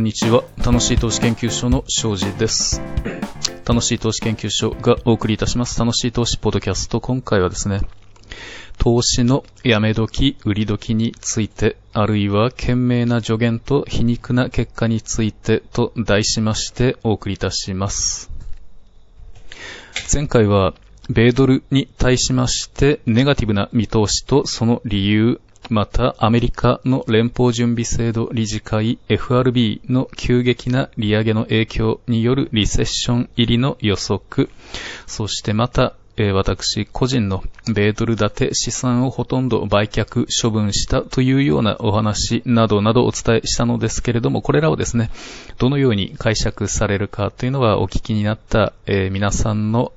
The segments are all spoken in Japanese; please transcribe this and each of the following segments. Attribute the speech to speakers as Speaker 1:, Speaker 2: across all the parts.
Speaker 1: こんにちは。楽しい投資研究所の庄司です。楽しい投資研究所がお送りいたします。楽しい投資ポッドキャスト。今回はですね、投資のやめ時、売り時について、あるいは懸命な助言と皮肉な結果についてと題しましてお送りいたします。前回は、米ドルに対しましてネガティブな見通しとその理由また、アメリカの連邦準備制度理事会 FRB の急激な利上げの影響によるリセッション入りの予測、そしてまた、え私個人の米ドル建て資産をほとんど売却処分したというようなお話などなどお伝えしたのですけれども、これらをですね、どのように解釈されるかというのはお聞きになった、え、皆さんの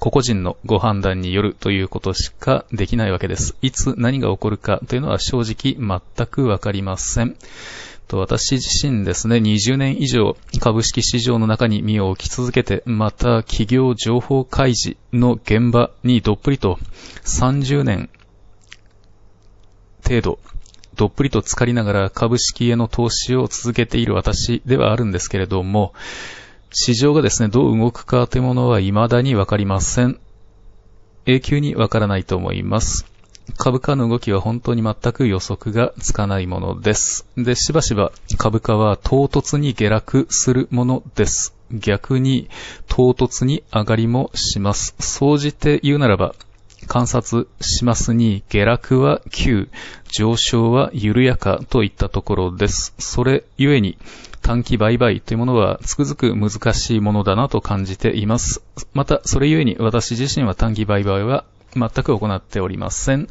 Speaker 1: 個々人のご判断によるということしかできないわけです。いつ何が起こるかというのは正直全くわかりません。と私自身ですね、20年以上株式市場の中に身を置き続けて、また企業情報開示の現場にどっぷりと30年程度、どっぷりと浸かりながら株式への投資を続けている私ではあるんですけれども、市場がですね、どう動くかというものは未だにわかりません。永久にわからないと思います。株価の動きは本当に全く予測がつかないものです。で、しばしば株価は唐突に下落するものです。逆に唐突に上がりもします。総じて言うならば、観察しますに、下落は急、上昇は緩やかといったところです。それゆえに、短期売買というものはつくづく難しいものだなと感じています。また、それゆえに私自身は短期売買は全く行っておりません。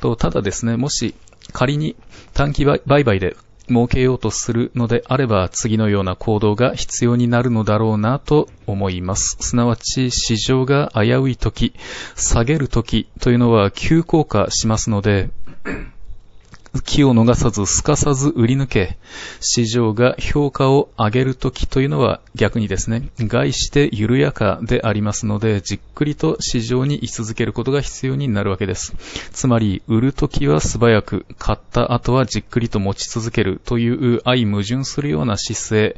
Speaker 1: とただですね、もし仮に短期売買で儲けようとするのであれば、次のような行動が必要になるのだろうなと思います。すなわち、市場が危うい時、下げる時というのは急降下しますので、気を逃さずすかさず売り抜け、市場が評価を上げるときというのは逆にですね、外して緩やかでありますので、じっくりと市場に居続けることが必要になるわけです。つまり、売るときは素早く、買った後はじっくりと持ち続けるという相矛盾するような姿勢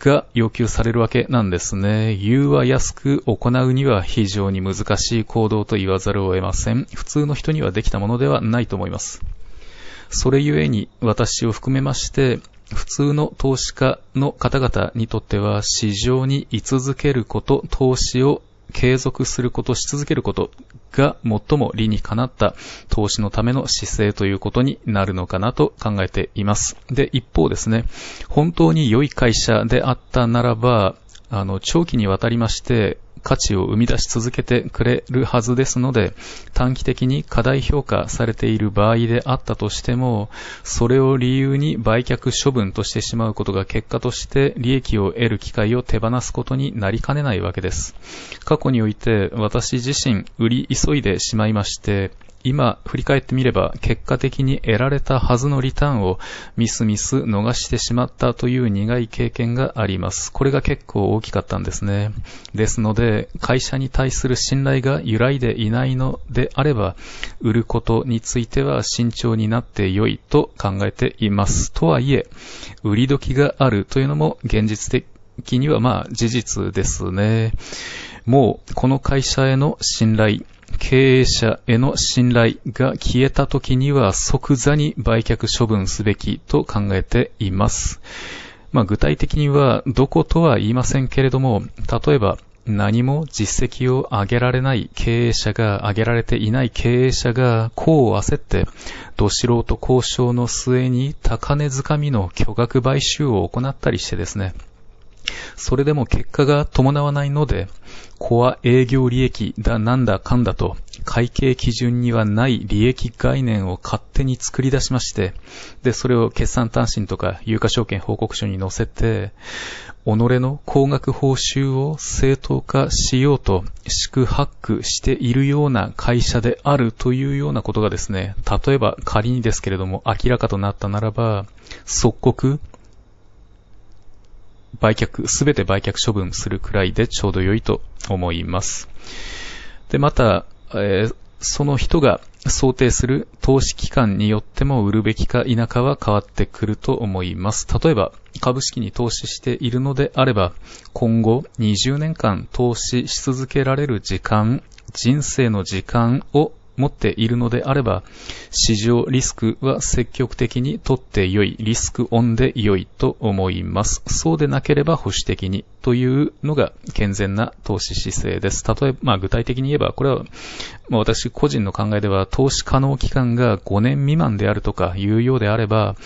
Speaker 1: が要求されるわけなんですね。言うは安く行うには非常に難しい行動と言わざるを得ません。普通の人にはできたものではないと思います。それゆえに私を含めまして、普通の投資家の方々にとっては市場に居続けること、投資を継続すること、し続けることが最も理にかなった投資のための姿勢ということになるのかなと考えています。で、一方ですね、本当に良い会社であったならば、あの、長期にわたりまして、価値を生み出し続けてくれるはずですので、短期的に過大評価されている場合であったとしても、それを理由に売却処分としてしまうことが結果として利益を得る機会を手放すことになりかねないわけです。過去において私自身売り急いでしまいまして、今振り返ってみれば結果的に得られたはずのリターンをミスミス逃してしまったという苦い経験があります。これが結構大きかったんですね。ですので、会社に対する信頼が揺らいでいないのであれば、売ることについては慎重になって良いと考えています。とはいえ、売り時があるというのも現実的にはまあ事実ですね。もうこの会社への信頼、経営者への信頼が消えた時には即座に売却処分すべきと考えています。まあ、具体的にはどことは言いませんけれども、例えば何も実績を上げられない経営者が、上げられていない経営者が、功を焦って、ど素人交渉の末に高値掴みの巨額買収を行ったりしてですね、それでも結果が伴わないので、コア営業利益だなんだかんだと、会計基準にはない利益概念を勝手に作り出しまして、で、それを決算単身とか有価証券報告書に載せて、己の高額報酬を正当化しようと宿泊しているような会社であるというようなことがですね、例えば仮にですけれども明らかとなったならば、即刻売却、すべて売却処分するくらいでちょうど良いと思います。で、また、えー、その人が想定する投資期間によっても売るべきか否かは変わってくると思います。例えば、株式に投資しているのであれば、今後20年間投資し続けられる時間、人生の時間を持っているのであれば、市場リスクは積極的に取って良い、リスクオンで良いと思います。そうでなければ保守的にというのが健全な投資姿勢です。例えば、まあ具体的に言えば、これは、まあ、私個人の考えでは投資可能期間が5年未満であるとかいうようであれば、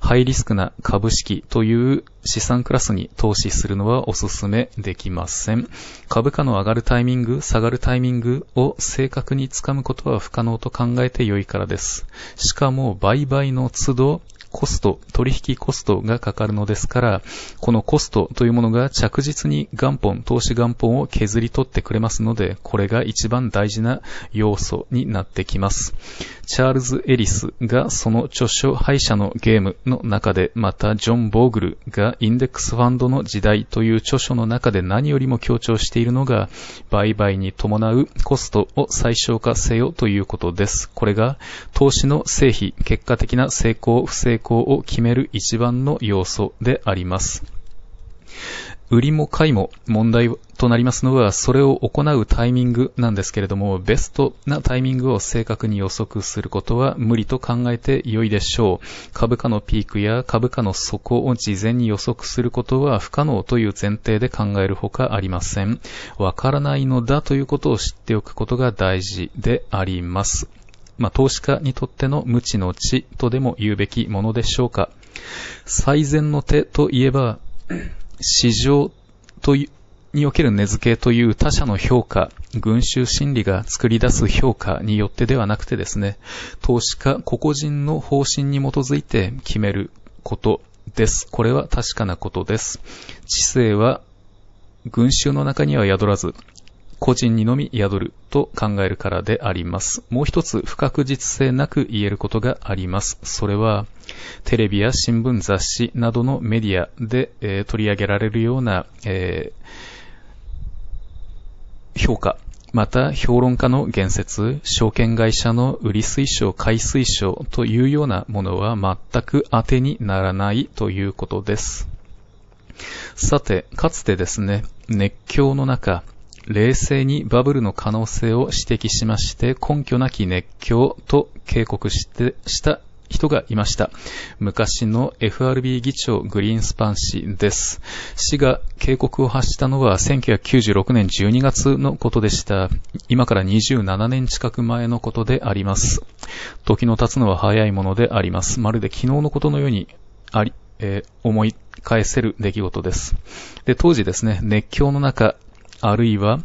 Speaker 1: ハイリスクな株式という資産クラスに投資するのはお勧めできません。株価の上がるタイミング、下がるタイミングを正確につかむことは不可能と考えて良いからです。しかも売買の都度コスト、取引コストがかかるのですから、このコストというものが着実に元本、投資元本を削り取ってくれますので、これが一番大事な要素になってきます。チャールズ・エリスがその著書敗者のゲームの中で、またジョン・ボーグルがインデックスファンドの時代という著書の中で何よりも強調しているのが、売買に伴うコストを最小化せよということです。これが投資の成否、結果的な成功、不成功を決める一番の要素であります。売りも買いも問題となりますのは、それを行うタイミングなんですけれども、ベストなタイミングを正確に予測することは無理と考えて良いでしょう。株価のピークや株価の底を事前に予測することは不可能という前提で考えるほかありません。わからないのだということを知っておくことが大事であります。まあ、投資家にとっての無知の知とでも言うべきものでしょうか。最善の手といえば、市場というにおける根付けという他者の評価、群衆心理が作り出す評価によってではなくてですね、投資家個々人の方針に基づいて決めることです。これは確かなことです。知性は群衆の中には宿らず、個人にのみ宿ると考えるからであります。もう一つ不確実性なく言えることがあります。それは、テレビや新聞雑誌などのメディアで、えー、取り上げられるような、えー、評価、また、評論家の言説、証券会社の売り推奨、買い推奨というようなものは全く当てにならないということです。さて、かつてですね、熱狂の中、冷静にバブルの可能性を指摘しまして、根拠なき熱狂と警告してした人がいました。昔の FRB 議長グリーンスパン氏です。氏が警告を発したのは1996年12月のことでした。今から27年近く前のことであります。時の経つのは早いものであります。まるで昨日のことのようにあり、えー、思い返せる出来事です。で、当時ですね、熱狂の中、あるいは、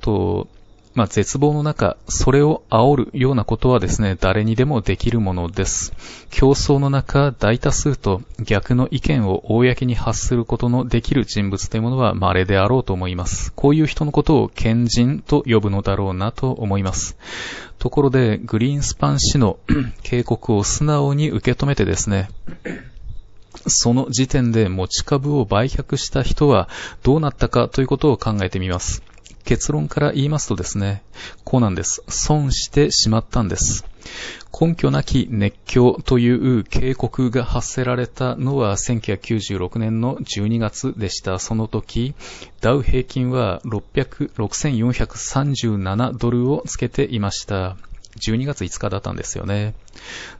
Speaker 1: と、まあ、絶望の中、それを煽るようなことはですね、誰にでもできるものです。競争の中、大多数と逆の意見を公に発することのできる人物というものは稀であろうと思います。こういう人のことを賢人と呼ぶのだろうなと思います。ところで、グリーンスパン氏の 警告を素直に受け止めてですね、その時点で持ち株を売却した人はどうなったかということを考えてみます。結論から言いますとですね、こうなんです。損してしまったんです。根拠なき熱狂という警告が発せられたのは1996年の12月でした。その時、ダウ平均は6437ドルをつけていました。12月5日だったんですよね。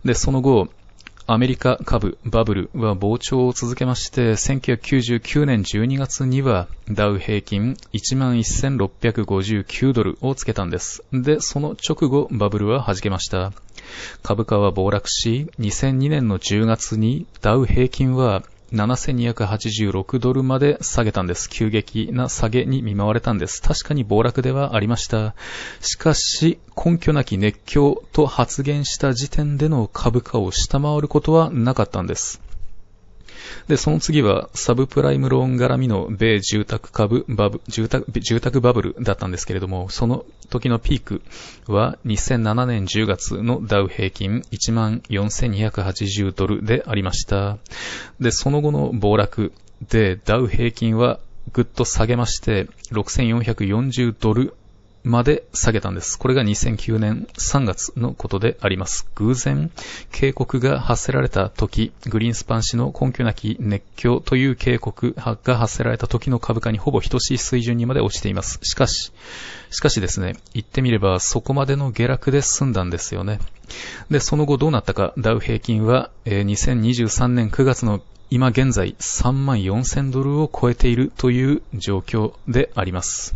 Speaker 1: で、その後、アメリカ株バブルは膨張を続けまして、1999年12月にはダウ平均11,659ドルをつけたんです。で、その直後バブルは弾けました。株価は暴落し、2002年の10月にダウ平均は7286ドルまで下げたんです。急激な下げに見舞われたんです。確かに暴落ではありました。しかし、根拠なき熱狂と発言した時点での株価を下回ることはなかったんです。で、その次はサブプライムローン絡みの米住宅株バブ、住宅、住宅バブルだったんですけれども、その時のピークは2007年10月のダウ平均14,280ドルでありました。で、その後の暴落でダウ平均はぐっと下げまして、6440ドルまで下げたんです。これが2009年3月のことであります。偶然、警告が発せられた時、グリーンスパン氏の根拠なき熱狂という警告が発せられた時の株価にほぼ等しい水準にまで落ちています。しかし、しかしですね、言ってみればそこまでの下落で済んだんですよね。で、その後どうなったか、ダウ平均は、えー、2023年9月の今現在3万4000ドルを超えているという状況であります。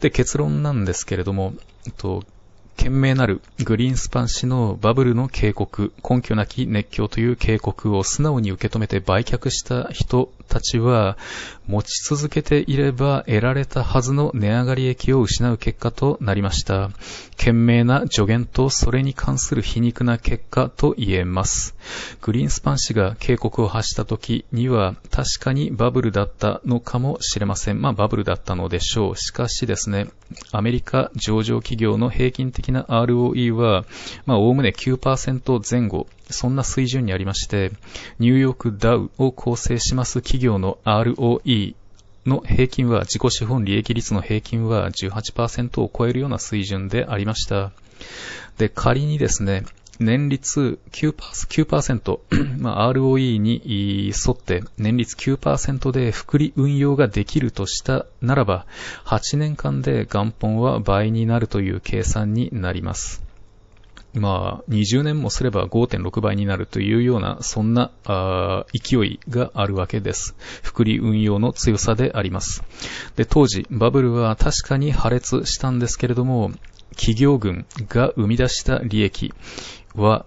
Speaker 1: で、結論なんですけれども、と懸命なるグリーンスパン氏のバブルの警告、根拠なき熱狂という警告を素直に受け止めて売却した人たちは、持ち続けていれば得られたはずの値上がり益を失う結果となりました。懸命な助言とそれに関する皮肉な結果と言えます。グリーンスパン氏が警告を発した時には確かにバブルだったのかもしれません。まあバブルだったのでしょう。しかしですね、アメリカ上場企業の平均的な ROE は、まあおおむね9%前後そんな水準にありまして、ニューヨークダウを構成します企業の ROE の平均は、自己資本利益率の平均は18%を超えるような水準でありました。で、仮にですね、年率 9%, 9% まあ、ROE に沿って年率9%で複利運用ができるとしたならば、8年間で元本は倍になるという計算になります。まあ、20年もすれば5.6倍になるというような、そんな勢いがあるわけです。福利運用の強さであります。で、当時、バブルは確かに破裂したんですけれども、企業群が生み出した利益は、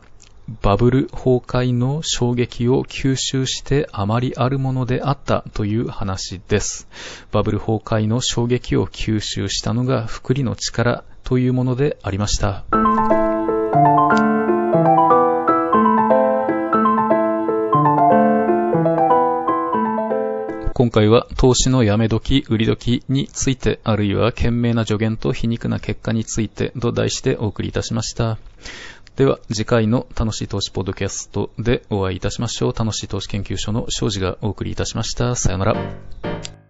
Speaker 1: バブル崩壊の衝撃を吸収してあまりあるものであったという話です。バブル崩壊の衝撃を吸収したのが福利の力というものでありました。今回は投資のやめ時、売り時について、あるいは懸命な助言と皮肉な結果についてと題してお送りいたしました。では、次回の楽しい投資ポッドキャストでお会いいたしましょう。楽しい投資研究所の庄司がお送りいたしました。さよなら。